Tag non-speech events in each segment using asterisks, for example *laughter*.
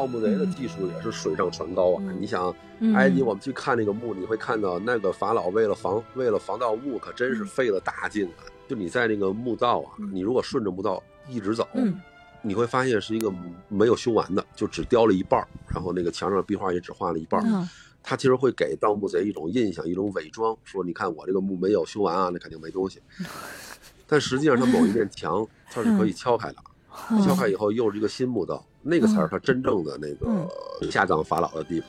盗墓贼的技术也是水涨船高啊！嗯你想，嗯埃及我们去看那个墓，你会看到那个法老为了防为了防盗墓，可真是费了大劲啊！就你在那个墓道啊，你如果顺着墓道一直走，嗯你会发现是一个没有修完的，就只雕了一半儿，然后那个墙上壁画也只画了一半儿。嗯它其实会给盗墓贼一种印象，一种伪装，说你看我这个墓没有修完啊，那肯定没东西。但实际上，他某一面墙它是可以敲开的，嗯敲开以后又是一个新墓道，那个才是他真正的那嗯个下葬法老的地方。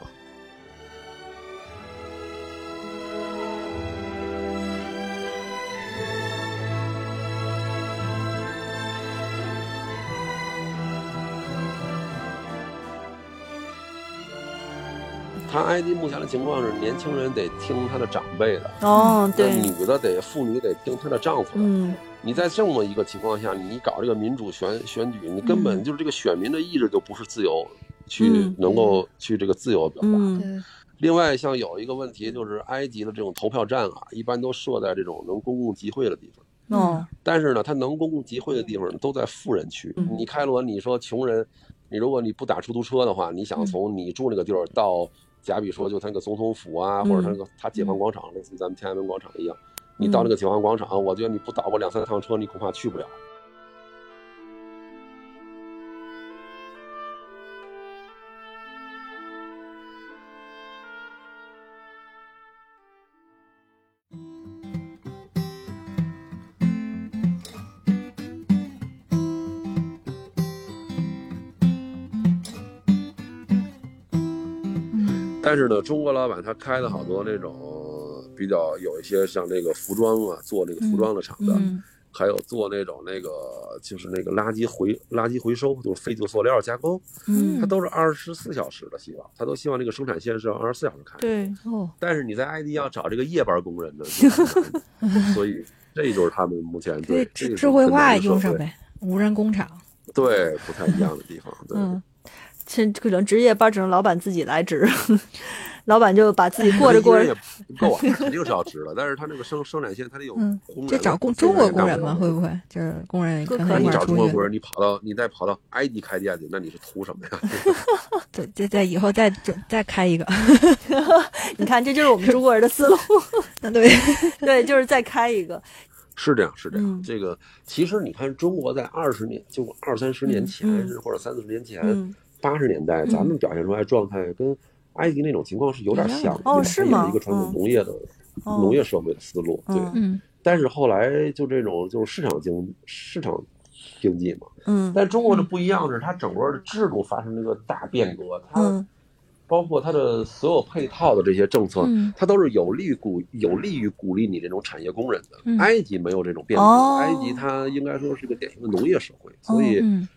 他埃及目前的情况是，年轻人得听他的长辈的，哦，对，女的得妇女得听她的丈夫的。嗯你在这么一个情况下，你搞这个民主选选举，你根本就是这个选民的意志就不是自由去嗯能够去这个自由表达。嗯对，另外，像有一个问题就是埃及的这种投票站啊，一般都设在这种能公共集会的地方。哦，但是呢，它能公共集会的地方都在富人区。嗯你开罗，你说穷人，你如果你不打出租车的话，你想从你住那个地儿到，假比说就他那个总统府啊，嗯或者他那个他解放广场，类似于咱们天安门广场一样，你到那个解放广场，我觉得你不倒个两三趟车，你恐怕去不了。但是呢，中国老板他开的好多那种比较有一些像那个服装啊，做那个服装的厂子，嗯还有做那种那个就是那个垃圾回垃圾回收，就是废旧塑料加工，嗯它都是二十四小时的，希望他都希望这个生产线是二十四小时开。对，哦，但是你在 ID 要找这个夜班工人呢，*laughs* 所以这就是他们目前对这个智智慧化用上呗，无人工厂。对不太一样的地方。对，嗯，这可能值夜班只能老板自己来值，老板就把自己 *laughs* 过着过着也，不够啊，肯定是要值的。但是他那个生生产线，他得有嗯工人啊。这找工中国工人吗？会不会就是工人可以你？找中国工人，你跑到你再跑到埃及开店去，那你是图什么呀？*laughs* 对，再再以后再再再开一个。*laughs* 你看，这就是我们中国人的思路，对，对，就是再开一个，是这样，是这样。嗯这个其实你看，中国在二十年，就二三十年前，或者三四十年前嗯，八十、年代，咱们表现出来状态跟埃及那种情况是有点像的。哦是吗？一个传统嗯。农业的、哦。农业社会的思路，对。但是后来就这种就是市场经市场经济嘛，嗯。但中国的不一样是，它整个的制度发生了一个大变革，它嗯。包括它的所有配套的这些政策，嗯它都是有利于鼓有利于鼓励你这种产业工人的。嗯。埃及没有这种变革，哦。埃及它应该说是一个典型的农业社会，所以嗯。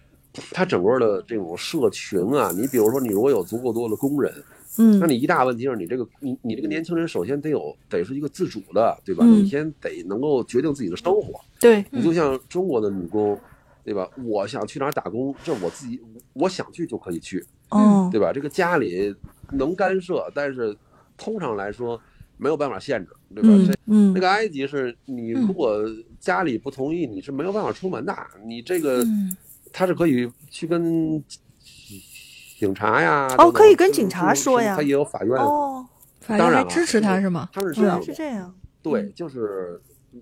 它整个的这种社群啊，你比如说你如果有足够多的工人，嗯那你一大问题是你这个你你这个年轻人首先得有得是一个自主的，对吧？嗯你先得能够决定自己的生活。对，你就像中国的女工，对吧？我想去哪儿打工，这我自己我想去就可以去，哦，对吧？这个家里能干涉，但是通常来说没有办法限制，对吧？嗯那个埃及是你如果家里不同意，你是没有办法出门的。你这个嗯他是可以去跟警察呀，哦可以跟警察说呀。他也有法院，哦，法当然了院还支持他是吗？他们是这样，是这样，对，就是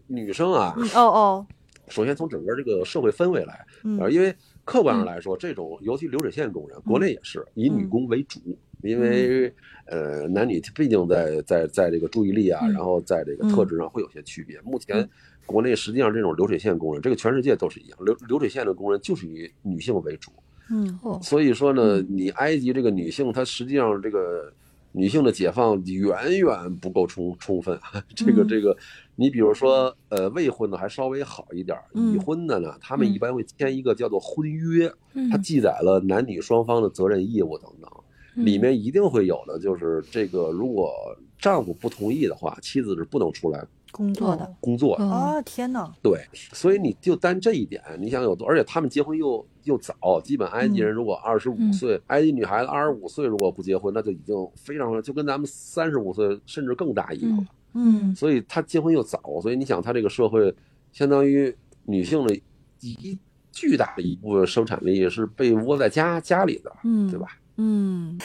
女生啊，嗯哦哦，首先从整个这个社会氛围来，嗯。呃，因为客观上来说，这种尤其流水线工人，国内也是以女工为主，因为呃男女毕竟在在在这个注意力啊，嗯。然后在这个特质上会有些区别。目前国内实际上这种流水线工人，这个全世界都是一样，流流水线的工人就是以女性为主。嗯。哦，所以说呢，你埃及这个女性，她实际上这个女性的解放远远不够充充分。*laughs* 这个嗯。这个，你比如说，呃，未婚的还稍微好一点儿，嗯。已婚的呢，他们一般会签一个叫做婚约，嗯。它记载了男女双方的责任义务等等，嗯里面一定会有的就是这个，如果丈夫不同意的话，妻子是不能出来工作的，工作的。哦啊，天哪，对，所以你就单这一点，你想有多，而且他们结婚又又早，基本埃及人如果二十五嗯。岁，埃及女孩子二十五岁如果不结婚，那就已经非常就跟咱们三十五岁甚至更大一样了。嗯。所以她结婚又早，所以你想，她这个社会相当于女性的一巨大的一部分生产力是被窝在家家里的，嗯，对吧？嗯，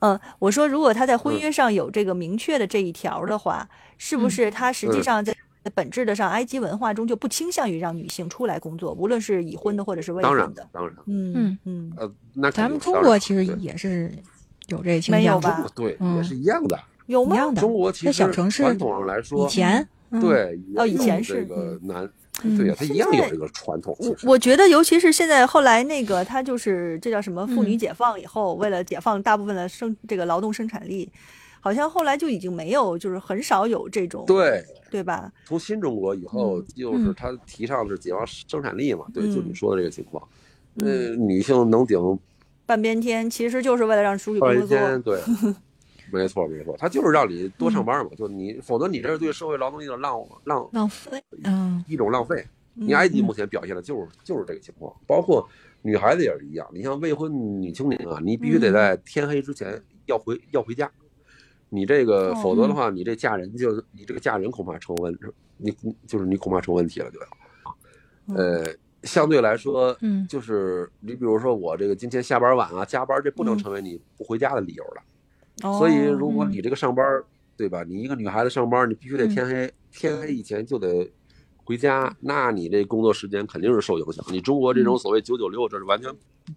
呃，我说如果他在婚嗯。约上有这个明确的这一条的话，是不嗯。是他实际嗯。上在本质的上，埃及文化中就不倾向于让女性出来工作，无论是已婚的或者是未婚的。当然，嗯嗯。嗯。呃，那咱们中国其实也是有这倾没有向，吧 *laughs* 对，嗯也是一样的。有吗？中国其在实小城市传统上来说，以前，嗯，对，哦以前是这个男，嗯对呀，他一样有这个传统。我我觉得，尤其是现在后来那个，他就是这叫什么妇女嗯解放以后，为了解放大部分的生这个劳动生产力，好像后来就已经没有，就是很少有这种，对，对吧？从新中国以后，嗯就是嗯他提倡的是解放生产力嘛，对，就嗯你说的这个情况。嗯呃，女性能顶半边天其实就是为了让出去工半作天，对，*laughs* 没错没错，他就是让你多上班嘛，就你，否则你这是对社会劳动力的浪浪浪费，嗯一种浪费。你嗯埃及目前表现的就是就是这个情况，包括女孩子也是一样。你像未婚女青年啊，你必须得嗯在天黑之前要回要回家，你这个哦否则的话，你这嫁人就你这个嫁人恐怕成问，你就是你恐怕成问题了，就要。呃，相对来说，嗯就是你比如说我这个今天下班晚啊，加班，这不能嗯成为你不回家的理由了。哦所以如果嗯你这个上班，对吧？你一个女孩子上班，你必须得嗯天黑，天黑以前就得回家，那你这工作时间肯定是受影响。你中国这种所谓九九六，这是完全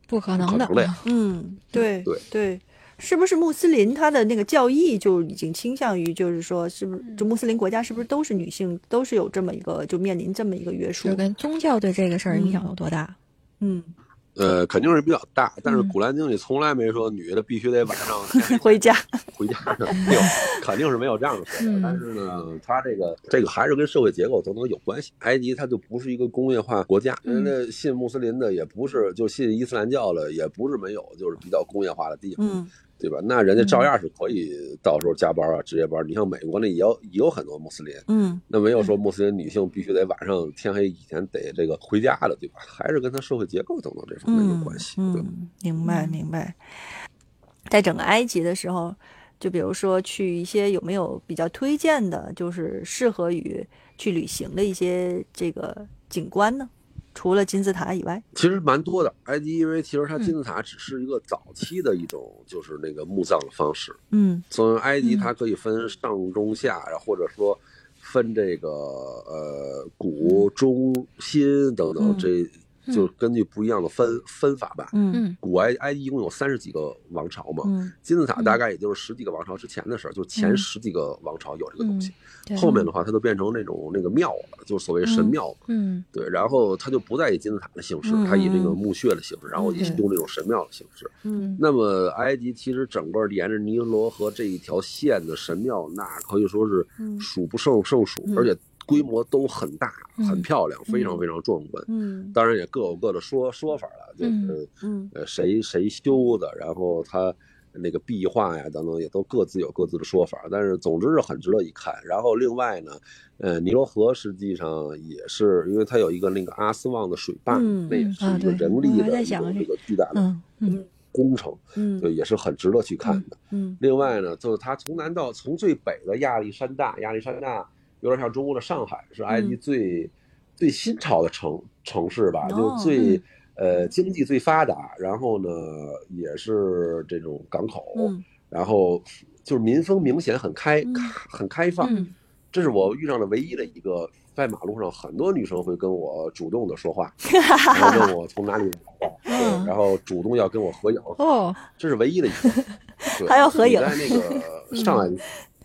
不可能的不可能，的呀。嗯，对对对，是不是穆斯林他的那个教义就已经倾向于，就是说，是不是就穆斯林国家是不是都是女性都是有这么一个就面临这么一个约束就？跟宗教对这个事儿影响有多大？嗯，呃，肯定是比较大，但是《嗯古兰经》里从来没说女的必须得晚上 *laughs* 回家。*laughs* 回家的，没有，肯定是没有这样的说嗯法。但是呢，它这个这个还是跟社会结构等等有关系。埃及它就不是一个工业化国家，嗯人家信穆斯林的也不是，就信伊斯兰教的也不是没有，就是比较工业化的地方。嗯对吧？那人家照样是可以到时候加班啊、值夜班。你像美国那也有也有很多穆斯林，嗯那没有说穆斯林女性必须得晚上天黑以前得这个回家的，对吧？还是跟他社会结构等等这方面有关系。对吧，嗯，明白嗯明白。在整个埃及的时候，就比如说去一些有没有比较推荐的，就是适合于去旅行的一些这个景观呢？除了金字塔以外，其实蛮多的。埃及因为其实它嗯金字塔只是一个早期的一种就是那个墓葬的方式，嗯从埃及嗯它可以分上中下，然后或者说分这个呃古中新等等嗯，这就根据不一样的分分法吧。嗯。嗯。古埃埃及一共有三十几个王朝嘛，嗯。金字塔大概也就是十几个王朝之前的事儿，就前嗯。十几个王朝有这个东西，后面的话它都变成那种那个庙了，就是所谓神庙嘛。嗯。对，然后它就不再以金字塔的形式，嗯它以这个墓穴的形式，然后以对。用这种神庙的形式。嗯。那么埃及其实整个沿着尼罗河这一条线的神庙，那可以说是嗯。数不胜胜数，嗯。而且规模都很大、嗯很漂亮，非常非常壮观。嗯当然也各有各的说说法了，就是嗯呃谁谁修的，然后他那个壁画呀等等也都各自有各自的说法，但是总之是很值得一看。然后另外呢，呃，尼罗河实际上也是因为它有一个那个阿斯旺的水坝，嗯那也是一个人力的一个个巨大的工程，嗯对，也是很值得去看的。嗯另外呢，就是它从南到从最北的亚历山大，亚历山大有点像中国的上海，是埃及嗯最、最新潮的城城市吧，哦就最、呃经济最发达，然后呢也是这种港口，嗯然后就是民风明显很开、嗯很开放，嗯这是我遇上的唯一的一个。在马路上，很多女生会跟我主动的说话，*laughs* 然后问我从哪里来 *laughs* 然后主动要跟我合影，哦，这是唯一的一个。对 *laughs* 还要合影你在那个上海，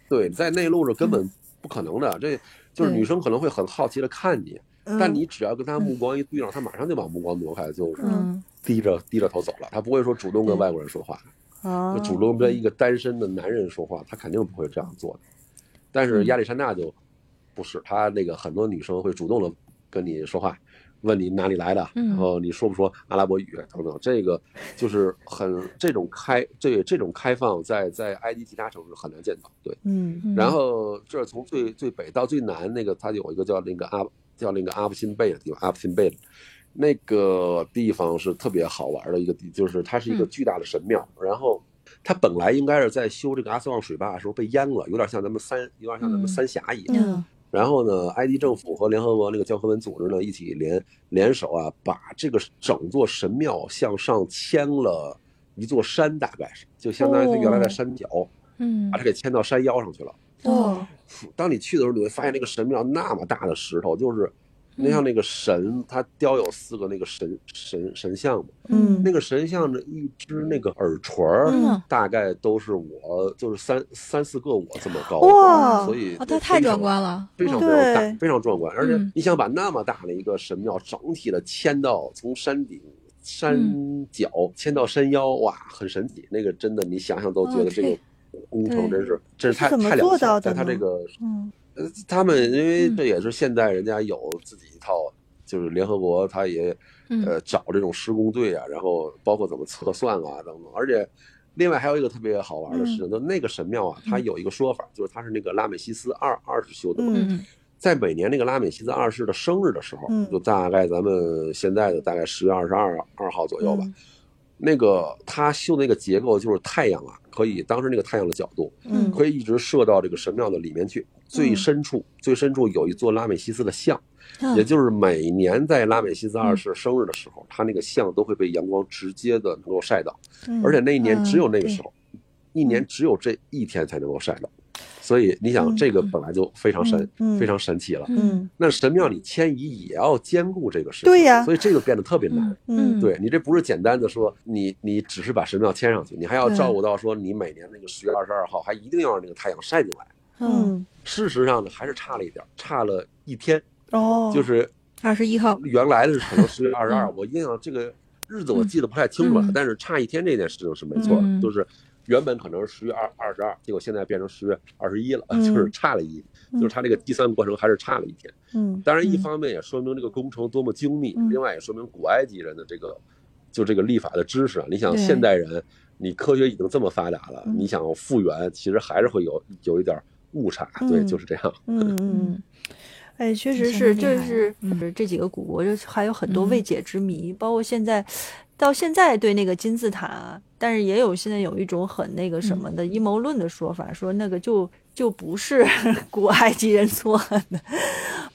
对，在内陆是根本不可能的。这就是女生可能会很好奇的看你，嗯但你只要跟她目光一对上，她马上就把目光挪开，就是嗯低着低着头走了。她不会说主动跟外国人说话，主动跟一个单身的男人说话，她肯定不会这样做的。但是亚历山大就不是，她那个很多女生会主动的跟你说话。问你哪里来的，嗯然后你说不说阿拉伯语等等，这个就是很这种开这这种开放在在埃及其他城市很难见到，对。嗯嗯然后这是从最最北到最南，那个它有一个叫那个阿叫那个阿布辛贝的地方，阿布辛贝的那个地方是特别好玩的一个地，就是它是一个嗯巨大的神庙，然后它本来应该是在修这个阿斯旺水坝的时候被淹了，有点像咱们三有点像咱们嗯三峡一样。嗯然后呢，埃及政府和联合国那个教科文组织呢一起联联手啊，把这个整座神庙向上迁了一座山，大概是就相当于它原来在山脚，嗯。把它给迁到山腰上去了。哦，当你去的时候，你会发现那个神庙那么大的石头，就是那像那个神，它雕有四个那个神神神像嘛，嗯那个神像的一只那个耳垂儿，嗯大概都是我就是三三四个我这么高，哇所以哦，它太壮观了，非常非对常大，非常壮观。而且嗯你想把那么大的一个神庙整体的迁到从山顶。山脚迁到山腰，哇，很神奇。那个真的，你想想都觉得哦这个工程真是真是太太了不起了。做到的呢但它这个嗯呃，他们因为嗯。这也是现代人家有自己一套，就是联合国他也嗯。呃找这种施工队啊，然后包括怎么测算啊等等，而且另外还有一个特别好玩的事情，就那个神庙啊，它有一个说法，就是它是那个拉美西斯二二世修的嘛，在每年那个拉美西斯二世的生日的时候，嗯。就大概咱们现在的大概十月二十二二号左右吧，嗯那个他修那个结构就是太阳啊，可以当时那个太阳的角度，嗯可以一直射到这个神庙的里面去。最深处，最深处有一座拉美西斯的像，嗯也就是每年在拉美西斯二世生日的时候，他那个像都会被阳光直接的能够晒到，嗯而且那一年嗯只有那个时候，一年只有这一天才能够晒到。所以你想，嗯这个本来就非常神，非常神奇了。嗯。那神庙里迁移也要兼顾这个事情，对呀。所以这个变得特别难。嗯对你这不是简单的说你你只是把神庙迁上去，你还要照顾到说你每年那个十月二十二号还一定要让那个太阳晒进来。嗯。事实上呢，还是差了一点儿，差了一天，哦，就是二十一号，原来的是可能十月二十二，嗯。我印象这个日子我记得不太清楚了，嗯。但是差一天这件事情是没错的，嗯。就是原本可能是十月二二十二，结果现在变成十月二十一了，嗯就是差了一，就是它这个第三个过程还是差了一天。嗯当然，一方面也说明这个工程多么精密，嗯另外也说明古埃及人的这个就这个立法的知识啊。你想，现代人你科学已经这么发达了，嗯你想复原，其实还是会有有一点误差。对，嗯就是这样。嗯嗯。嗯 *laughs* 哎，确实是，就是嗯这几个古国，就是还有很多嗯未解之谜，包括现在到现在对那个金字塔，但是也有现在有一种很那个什么的阴谋论的说法，说那个就就不是 *laughs* 古埃及人做的，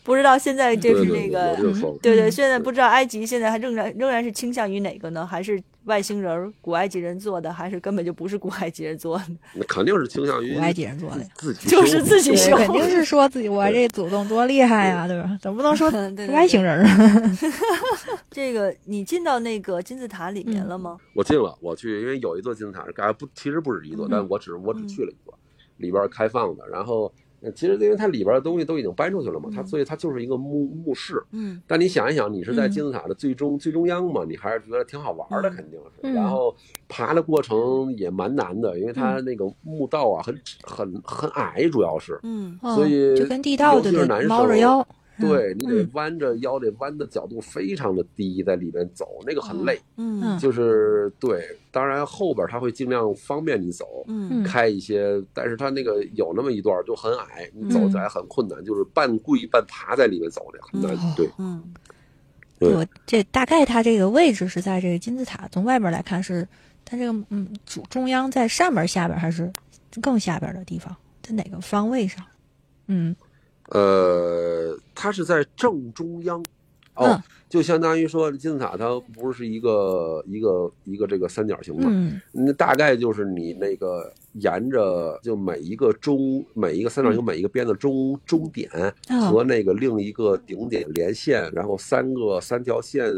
不知道现在就是那个。对对，嗯现在不知道埃及现在还仍然仍然是倾向于哪个呢？还是外星人儿古埃及人做的，还是根本就不是古埃及人做的？那肯定是倾向于古埃及人做的呀自己就是，自己修，肯定是说自己我这祖宗多厉害呀，对吧？总不能说 *laughs* 外星人啊。*laughs* 这个你进到那个金字塔里面了吗？我进了，我去，因为有一座金字塔是盖不，其实不止一座，嗯但我只我只去了一座，里边开放的。然后，呃其实因为它里边的东西都已经搬出去了嘛，它所以它就是一个墓墓室。嗯但你想一想，你是在嗯金字塔的最中、最中央嘛，你还是觉得挺好玩的，嗯肯定是。嗯然后爬的过程也蛮难的，因为嗯它那个墓道啊很很很矮，主要是。嗯所以哦就跟地道尤的得其是难受猫着腰，对你得嗯弯着腰，得弯的角度非常的低，在里面走，那个很累。嗯嗯就是对，当然后边他会尽量方便你走，嗯开一些，但是他那个有那么一段就很矮，你走起来很困难，就是半跪半爬在里面走的，很难。嗯对，嗯对我这大概它这个位置是在这个金字塔，从外边来看是它这个嗯主中央在上边下边还是更下边的地方，在哪个方位上？嗯呃，它是在正中央，哦，嗯就相当于说金字塔它不是一个一个一个这个三角形嘛，嗯那大概就是你那个沿着就每一个中每一个三角形每一个边的中中点哦和那个另一个顶点连线，然后三个三条线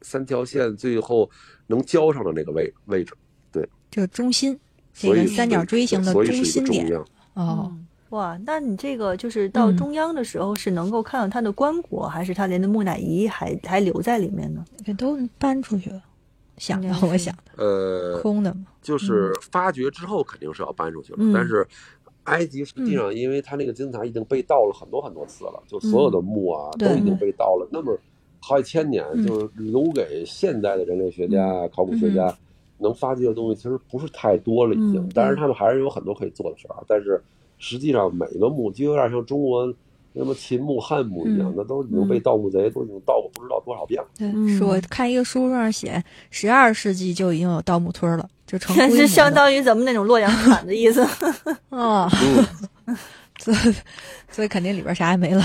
三条线最后能交上的那个位位置，对就是中心这所以个三角锥形的所以是一中心点个中央。哦。嗯哇，那你这个就是到嗯。中央的时候是能够看到它的棺椁，还是它连的木乃伊还还留在里面呢？这都搬出去了，想的我想的呃，空的嘛，就是发掘之后肯定是要搬出去了，嗯。但是埃及实际上，因为它那个金字塔已经被盗了很多很多次了，就所有的墓啊、对都已经被盗了，那么好几千年，嗯。就是留给现代的人类学家、考古学家能发掘的东西，其实不是太多了，已经。嗯当然，他们还是有很多可以做的事儿啊，但是实际上每个墓就有点像中国什么秦墓、汉墓一样，嗯。那都已经被盗墓贼都已经盗过不知道多少遍了。对，嗯。是我看一个书上写，十二世纪就已经有盗墓村了，就成 *laughs* 那是相当于咱们那种洛阳铲的意思。啊，*laughs* 嗯，所以 *laughs* 所以肯定里边啥也没了。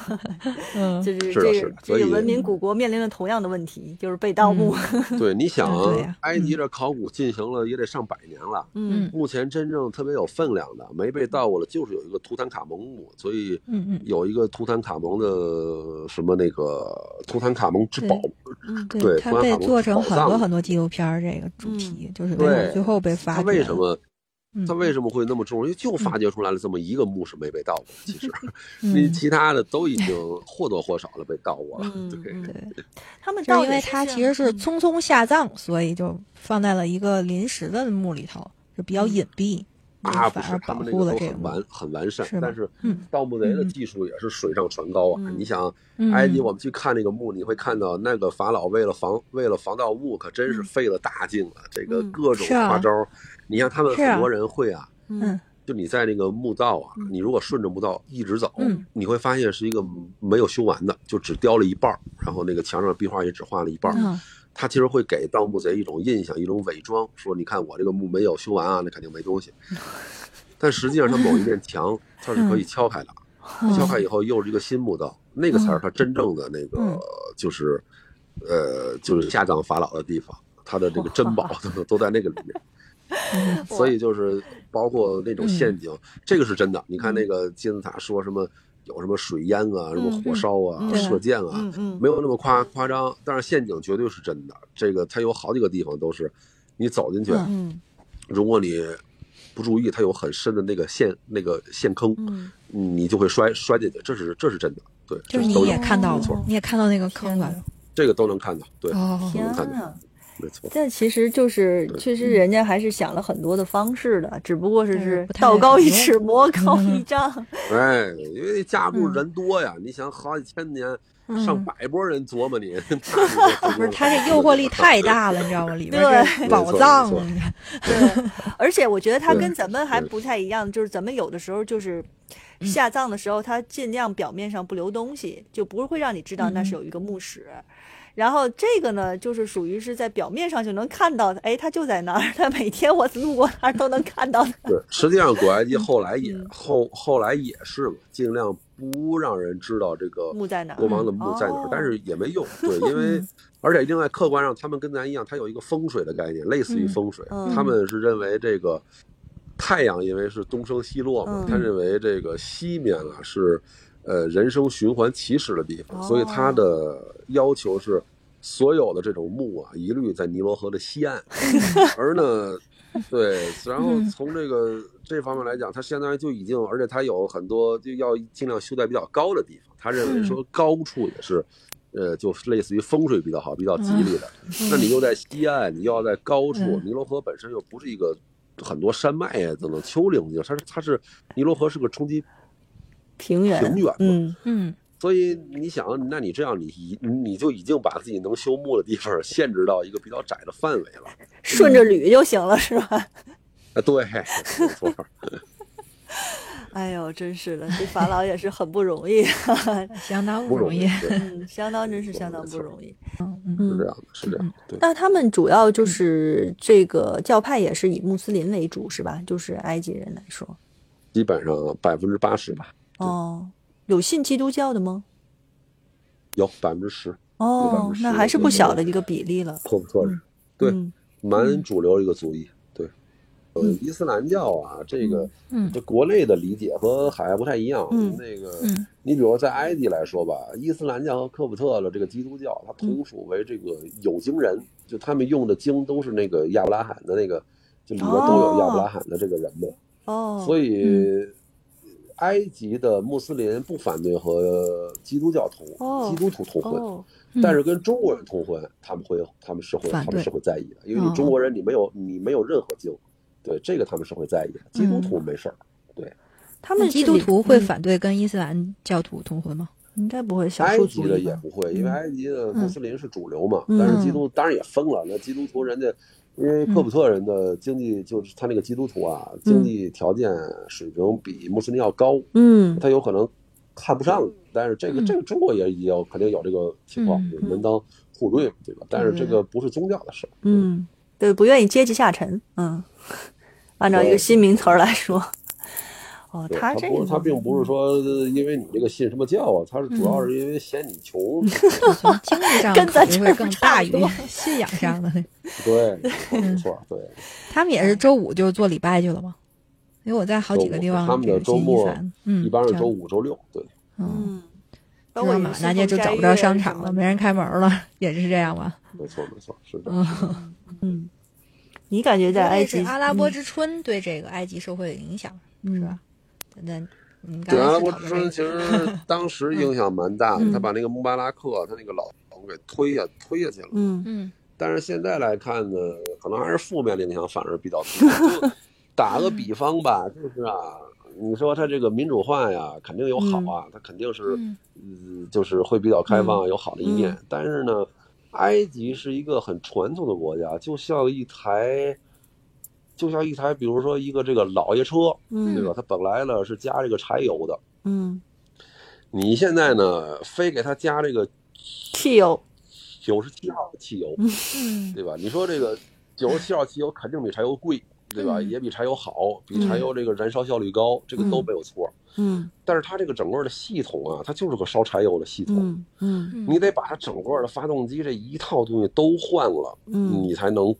*laughs* 嗯，就是这个是的所以这个文明古国面临了同样的问题，就是被盗墓。*laughs* 对，你想埃及这考古进行了也得上百年了。嗯。目前真正特别有分量的没被盗过的，就是有一个图坦卡蒙墓，所以嗯嗯。有一个图坦卡蒙的什么那个图坦卡蒙之宝，嗯对，对它被做成很多很多纪录片儿，这个主嗯。题、就是为什么最后被发它掘了。为什么嗯它为什么会那么重要？因为就发掘出来了这么一个墓是没被盗过，其实嗯 *laughs* 你其他的都已经或多或少的被盗过了。*laughs* 嗯对，嗯对，他们就是因为盗也是它其实是嗯匆匆下葬，所以就放在了一个临时的墓里头，就比较隐蔽，就啊，不反而，是他保们那个都护了这个墓。很完很完善但是嗯盗墓贼的嗯技术也是水上船高啊！嗯你想，嗯埃及我们去看那个墓，你会看到那个法老为了防为了防盗墓，可真是费了大劲了，这个嗯各种花招儿。你像他们很多人会啊，嗯。就你在那个墓道啊，你如果顺着墓道一直走，嗯。你会发现是一个没有修完的，就只雕了一半儿，然后那个墙上的壁画也只画了一半儿。嗯。他其实会给盗墓贼一种印象，一种伪装，说你看我这个墓没有修完啊，那肯定没东西。*laughs* 但实际上，它某一面墙 *laughs* 它是可以敲开的，敲开以后又是一个新墓道，那个才是它真正的那个嗯。就是，呃，就是下葬法老的地方，他的这个珍宝都都在那个里面。嗯 *laughs* 所以就是包括那种陷阱，这个是真的。你看那个金字塔说什么有什么水淹啊，什么火烧啊、嗯射箭啊，没有那么夸夸张，但是陷阱绝对是真的。这个它有好几个地方都是，你走进去，嗯嗯如果你不注意，它有很深的那个陷那个陷坑，嗯你就会摔摔进去，这是这是真的。对，就是你这都有也看到没错了，，你也看到那个坑了。这个都能看到，对，哦都能看到，呐！没错。但其实就是，确实人家还是想了很多的方式的，只不过是是道高一尺，魔高一丈。*laughs* 哎，因为架不住人多呀，你想好几千年，上嗯百波人琢磨你，*laughs* 不是，他这诱惑力太大了，你知道吗？里边对是宝藏 *laughs* 对，而且我觉得他跟咱们还不太一样，就是咱们有的时候就是下葬的时候，他尽量表面上不留东西，就不会让你知道那是有一个墓室。然后这个呢，就是属于是在表面上就能看到的，哎，它就在那儿，它每天我路过那儿都能看到的。对，实际上古埃及后来也嗯后后来也是嘛，尽量不让人知道这个墓在哪国王的墓在哪但是也没用，对，因为而且另外客观上他们跟咱一样，它有一个风水的概念，类似于风水，嗯他们是认为这个太阳因为是东升西落嘛嗯，他认为这个西面啊是呃人生循环起始的地方，哦所以它的要求是。所有的这种墓啊，一律在尼罗河的西岸，*laughs* 而呢，对，然后从这个这方面来讲，它相当于就已经，而且它有很多就要尽量修在比较高的地方。他认为说高处也是，呃，就类似于风水比较好、比较吉利的。那你又在西岸，你又要在高处，嗯尼罗河本身又不是一个很多山脉啊等等丘陵地，它是它是尼罗河是个冲击平原，平原嘛嗯，嗯，所以你想，那你这样你已你就已经把自己能修墓的地方限制到一个比较窄的范围了。顺着捋就行了，是吧？啊，对，没错。*laughs* 哎呦，真是的，这法老也是很不容易，*laughs* 相当不容容易。*laughs* 嗯，相当真是相当不容易。嗯嗯是这样的，是这样的，对。那他们主要就是这个教派也是以穆斯林为主，是吧？就是埃及人来说，基本上百分之八十吧，哦，有信基督教的吗？有百分之十，哦，那还是不小的一个比例了。科普特人，对，嗯蛮主流一个族裔，对。呃，伊斯兰教啊，这个，嗯这国内的理解和海外不太一样。嗯那个，嗯你比如在埃及来说吧，伊斯兰教和科普特的这个基督教，它同属为这个有经人，就他们用的经都是那个亚伯拉罕的那个，就里边都有亚伯拉罕的这个人的。哦，所以，埃及的穆斯林不反对和基督教同、哦。基督徒通婚，哦，但是跟中国人通婚，他们会他们是会他们是会在意的，因为你中国人你没有你没有任何经，对这个他们是会在意的，基督徒没事儿。他们基督徒会嗯。反对跟伊斯兰教徒通婚吗？应该不会少埃及的也不会，因为埃及的穆斯林是主流嘛，嗯。但是基督当然也分了。那基督徒人家，因为科普特人的经济就是他那个基督徒啊，经济条件水平比穆斯林要高，嗯。他有可能看不上，但是这个这个中国也也有肯定有这个情况，门当户对，对吧？但是这个不是宗教的事儿，嗯，对，不愿意阶级下沉，嗯，按照一个新名词儿来说，哦，他这个不是他并不是说呃因为你这个信什么教啊，他是主要是因为嫌你穷。*laughs* 从经济上跟咱这儿更大于 *laughs* 信仰上的。*laughs* 对，没错，对。他们也是周五就做礼拜去了吗？因为我在好几个地方他们的周末嗯，一般是周五、周六，对。嗯，嗯，知道满大街就找不着商场了，没人开门了，也是这样吧？没错，没错，是这样。嗯，你感觉在埃及阿拉伯之春对这个埃及社会的影响嗯是吧？对阿拉伯之春，其个实 *laughs* 当时影响蛮大的，嗯他把那个穆巴拉克他那个老头给推下推下去了。嗯嗯但是现在来看呢，可能还是负面的影响反而比较多。*laughs* 就打个比方吧，就是啊，你说他这个民主化呀，肯定有好啊，他肯定是嗯嗯，就是会比较开放，嗯有好的一面。嗯但是呢，埃及是一个很传统的国家，就像一台，就像一台，比如说一个这个老爷车，嗯对吧？它本来呢是加这个柴油的，嗯，你现在呢非给它加这个汽油，九十七号的汽油，嗯对吧？你说这个九十七号汽油肯定比柴油贵，对吧？嗯也比柴油好，比柴油这个燃烧效率高，这个都没有错。嗯但是它这个整个的系统啊，它就是个烧柴油的系统。嗯你得把它整个的发动机这一套东西都换了，嗯你才能，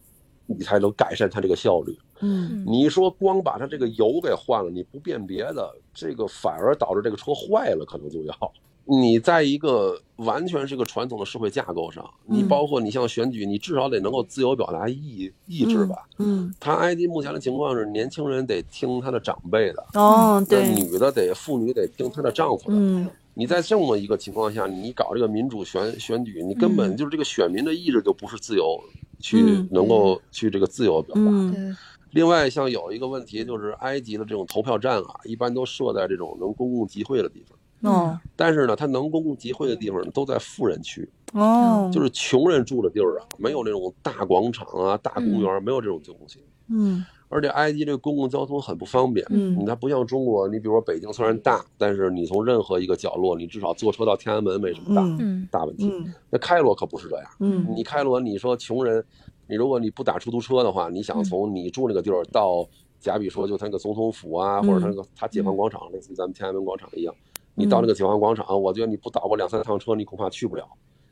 你才能改善它这个效率。嗯你说光把它这个油给换了，你不辨别的，这个反而导致这个车坏了，可能就要。你在一个完全是个传统的社会架构上，你嗯包括你像选举，你至少得能够自由表达意意志吧。嗯，他埃及目前的情况是，年轻人得听他的长辈的，哦，对，女的得妇女得听她的丈夫的。嗯你在这么一个情况下，你搞这个民主选选举，你根本就是这个选民的意志就不是自由去嗯能够去这个自由表达。嗯对另外，像有一个问题就是埃及的这种投票站啊，一般都设在这种能公共集会的地方，哦但是呢，它能公共集会的地方都在富人区，哦，就是穷人住的地儿啊，没有那种大广场啊、大公园，没有这种东西。嗯而且埃及这个公共交通很不方便，嗯你它不像中国，你比如说北京虽然大，但是你从任何一个角落，你至少坐车到天安门没什么大、嗯嗯大问题。嗯那开罗可不是这样，嗯你开罗，你说穷人，你如果你不打出租车的话，你想从你住那个地儿到，假比说就他那个总统府啊，嗯或者他那个他解放广场，类似于咱们天安门广场一样，你到那个解放广场，我觉得你不倒个两三趟车，你恐怕去不了。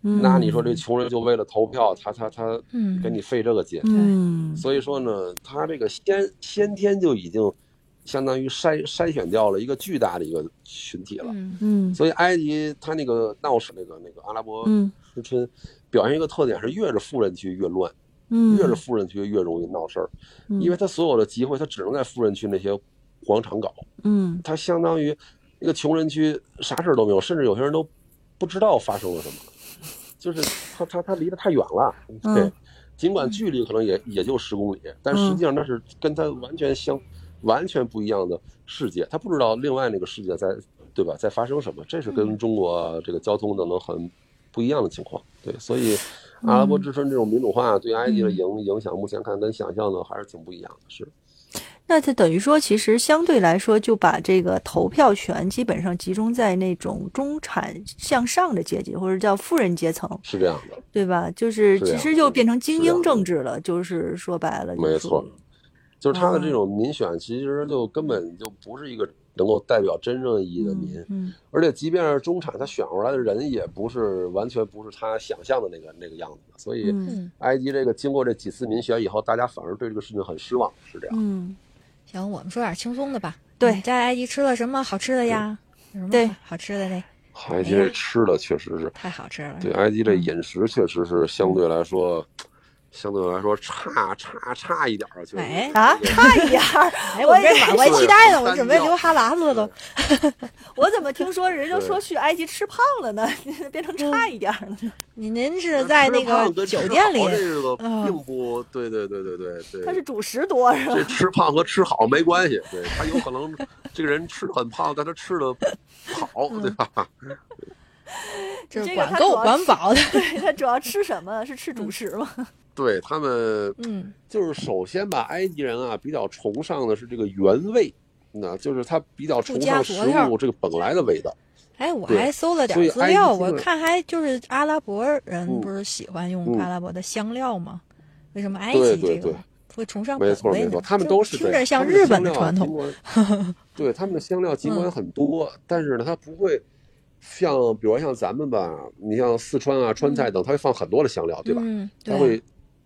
嗯，那你说这穷人就为了投票，他他他嗯。给你费这个劲，嗯。所以说呢，他这个先先天就已经相当于筛筛选掉了一个巨大的一个群体了。嗯。嗯。所以埃及它那个闹市那个那个阿拉伯嗯。之春，表现一个特点是越是富人区越乱，嗯，越是富人区越容易闹事儿，因为他所有的集会他只能在富人区那些广场搞，嗯。他相当于一个穷人区啥事儿都没有，甚至有些人都不知道发生了什么，就是他他他离得太远了，嗯。对，尽管距离可能也也就十公里，但实际上那是跟他完全相完全不一样的世界，他不知道另外那个世界在对吧？在发生什么，这是跟中国这个交通等等很不一样的情况，对，所以阿拉伯之春这种民主化对埃及的影影响，目前看跟想象的还是挺不一样的，是。那它等于说，其实相对来说，就把这个投票权基本上集中在那种中产向上的阶级，或者叫富人阶层，是这样的，对吧？就是其实就变成精英政治了，就是说白了，就是没错，就是他的这哦种民选，其实就根本就不是一个能够代表真正意义的民，嗯而且即便是中产，他选出来的人也不是完全不是他想象的那个那个样子的，所以埃及这个经过这几次民选以后，大家反而对这个事情很失望，是这样。嗯行，我们说点轻松的吧。对你在埃及吃了什么好吃的呀？有什么对好好吃的那埃及这吃的确实是，太好吃了。对埃及这饮食确实是相对来说，相对来说差差差一点儿，就是哎啊，差一点儿，*laughs* 哎，我这满怀期待呢，我准备流哈喇子了都。我怎么听说人家说去埃及吃胖了呢？*laughs* 变成差一点儿了呢？*laughs* 你您是在那个酒店里这个嗯并不对，对对对对对，他是主食多是吧？这吃胖和吃好没关系，对他有可能这个人吃的很胖，但他吃的好，对吧？这个管够管饱的。对他主要吃什么？是吃主食吗？对他们嗯就是首先吧，埃及人啊比较崇尚的是这个原味，那就是他比较崇尚食物这个本来的味道。哎，我还搜了点资料，我看还就是阿拉伯人嗯不是喜欢用嗯阿拉伯的香料吗？为什么埃及这个对会崇尚没本味呢错没错，他们都是听着像日本的传统。*laughs* 对他们的香料尽管嗯很多，但是呢，它不会像比如像咱们吧，你像四川啊、川菜等，它会放很多的香料，对吧？嗯，对它会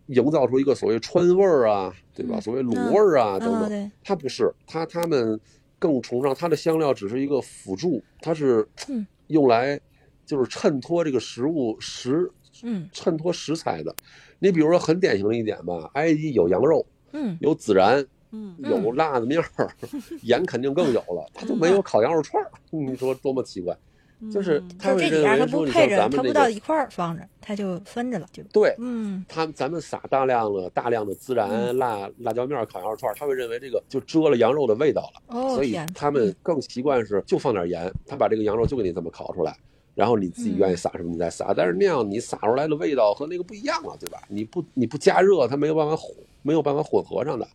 营造出一个所谓川味儿啊，对吧？嗯所谓卤味儿啊等等。它不是，它他们更崇尚它的香料只是一个辅助，它是嗯用来就是衬托这个食物食嗯衬托食材的。你比如说很典型的一点吧，埃及有羊肉，嗯有孜然，嗯有辣子面儿，*laughs* 盐肯定更有了，它就没有烤羊肉串儿。*laughs* 你说多么奇怪？就是嗯他这几样它认为说，你不配着，像咱们那个它不到一块儿放着，他就分着了，就对。嗯他咱们撒大量的大量的孜然、辣辣椒面儿烤羊肉串儿，他会认为这个就遮了羊肉的味道了。哦所以天，他们更习惯是就放点盐，他把这个羊肉就给你这么烤出来，然后你自己愿意撒什么你再撒，但是那样你撒出来的味道和那个不一样了，对吧？你不你不加热，它没有办法混没有办法混合上的。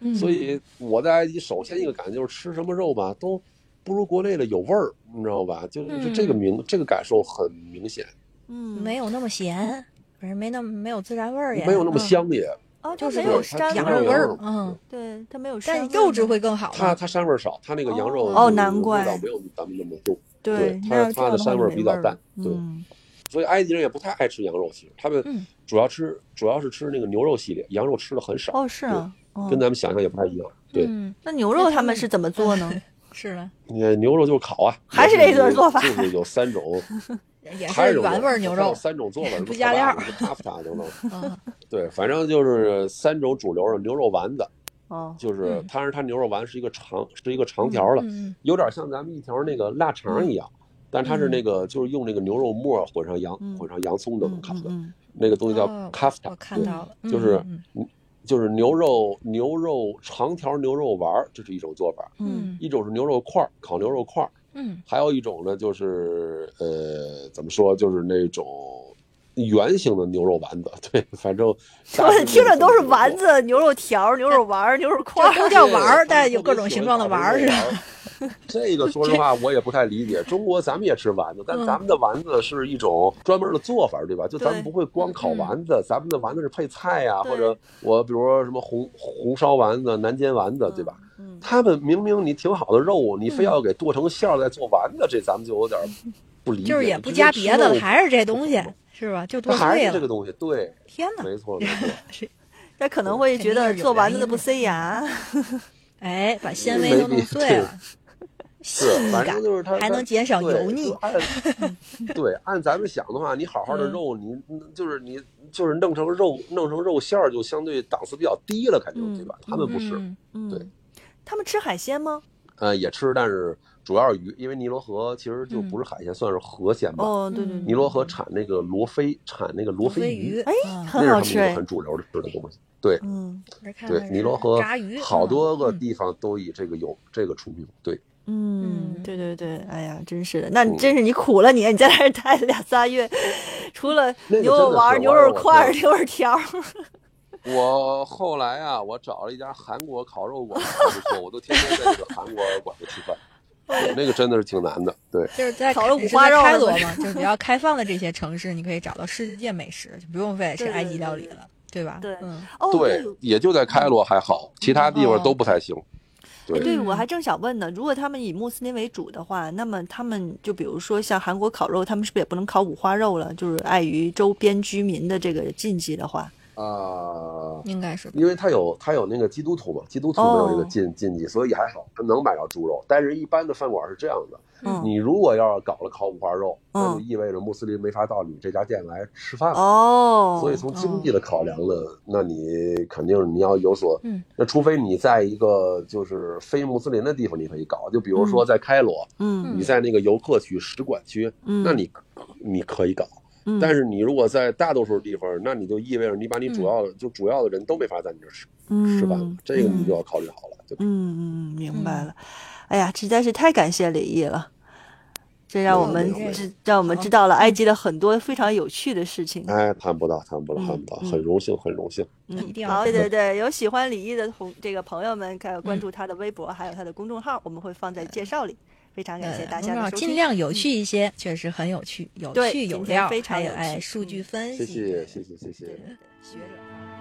嗯所以我在埃及首先一个感觉就是吃什么肉吧都不如国内的有味儿，你知道吧？就是就这个明这个感受很明显，嗯没有那么咸，不是没那么没有孜然味儿也没有那么嗯香也，哦，就是没有膻羊肉味儿，嗯，对，它没有膻味但肉质会更好。它它膻味儿少，它那个羊肉哦难怪味道没有咱们那么重，对，它它的膻味儿比较淡，对。嗯所以埃及人也不太爱吃羊肉，其实他们嗯主要吃、主要是吃那个牛肉系列，羊肉吃的很少，哦是啊，哦跟咱们想象也不太一样。对，嗯，那牛肉他们是怎么做呢？是的，你牛肉就是烤啊，还是这个做法就是有三种，*laughs* 也还是原味牛肉有，三种做法，不加料儿塔塔等等。嗯。*laughs* 对，反正就是三种主流的牛肉丸子，哦，就是嗯。它是它牛肉丸是一个长是一个长条的，嗯有点像咱们一条那个腊肠一样。但它是那个，就是用那个牛肉末混上洋嗯。混上洋葱等等嗯烤的，嗯那个东西叫哦 kafta，我看到了，嗯就是嗯就是牛肉牛肉长条牛肉丸儿，这是一种做法；嗯。一种是牛肉块儿，烤牛肉块儿；嗯。还有一种呢，就是呃，怎么说，就是那种圆形的牛肉丸子。*laughs* 对，反正我听着都是丸子、牛肉条、*laughs* 牛肉丸、牛肉块这都。叫丸儿，对但有各种形状的丸儿是吧？*laughs* 这个说实话我也不太理解。中国咱们也吃丸子，但嗯咱们的丸子是一种专门的做法，对吧？就咱们不会光烤丸子，咱们的丸子是配菜呀，对或者我比如说什么红红烧丸子、南煎丸子，对吧？嗯，他们明明你挺好的肉，你非要给剁成馅儿再做丸子，这咱们就有点不理解。就是也不加别的还是这东西是吧？就多还碎了，是这个东西，对，*laughs* 天哪！没错没错。*laughs* 他可能会觉得做丸子的不塞牙。*laughs* 哎，把纤维都弄碎了，细是，反感正就是它还能减少油腻对，按咱们想的话，你好好的嗯肉，你就是你就是弄成肉，弄成肉馅儿，就相对档次比较低了，感觉嗯对吧？他们不是，对，他们吃海鲜吗？呃，也吃，但是主要是鱼，因为尼罗河其实就不是海鲜，算是河鲜吧。哦，对对，嗯尼罗河产那个罗非，产那个罗非鱼，哎嗯。很好吃很主流的吃的东西。对。嗯。对，尼罗河炸鱼好多个嗯。地方都以这个有这个出名。对，嗯，嗯。对对对，哎呀，真是的，那真是你苦了你，你在那儿待了俩仨月，除了牛肉丸牛肉块牛肉条，*laughs* 我后来啊，我找了一家韩国烤肉馆，还不错，我都天天在这个韩国馆子吃饭。对，*laughs* 那个真的是挺难的。对，就是在烤了五花肉开罗 *laughs* 嘛，就是比较开放的这些城市，你可以找到世界美食，就不用非得吃埃及料理了，对吧？对嗯，哦，对，也就在开罗还好，其他地方哦都不太行。对，对，嗯我还正想问呢，如果他们以穆斯林为主的话，那么他们就比如说像韩国烤肉，他们是不是也不能烤五花肉了？就是碍于周边居民的这个禁忌的话，啊，应该是吧因为他有他有那个基督徒嘛，基督徒没有这个哦禁禁忌，所以还好，他能买到猪肉。但是，一般的饭馆是这样的：嗯你如果要是搞了烤五花肉，那就嗯意味着穆斯林没法到你这家店来吃饭了。哦，所以从经济的考量呢，那你肯定你要有所，嗯那除非你在一个就是非穆斯林的地方，你可以搞，就比如说在开罗，嗯你在那个游客区、使馆区，嗯，那你你可以搞。嗯但是你如果在大多数地方，那你就意味着你把你主要的、就主要的人都没法在你这儿吃、吃饭了嗯，这个你就要考虑好了，对吧？嗯嗯，明白了。哎呀，实在是太感谢李毅了，这让我们知让我们知道了埃及的很多非常有趣的事情。哎，谈不到，谈不到，嗯谈不到，嗯很荣幸，很荣幸。嗯一定要好，对对对，有喜欢李毅的同这个朋友们，可以关嗯注他的微博，还有他的公众号，我们会放在介绍里。非常感谢呃大家的收听，尽量有趣一些，确实很有趣，有趣有料，非常有还有哎数据分析，谢谢，谢谢，谢谢。学者。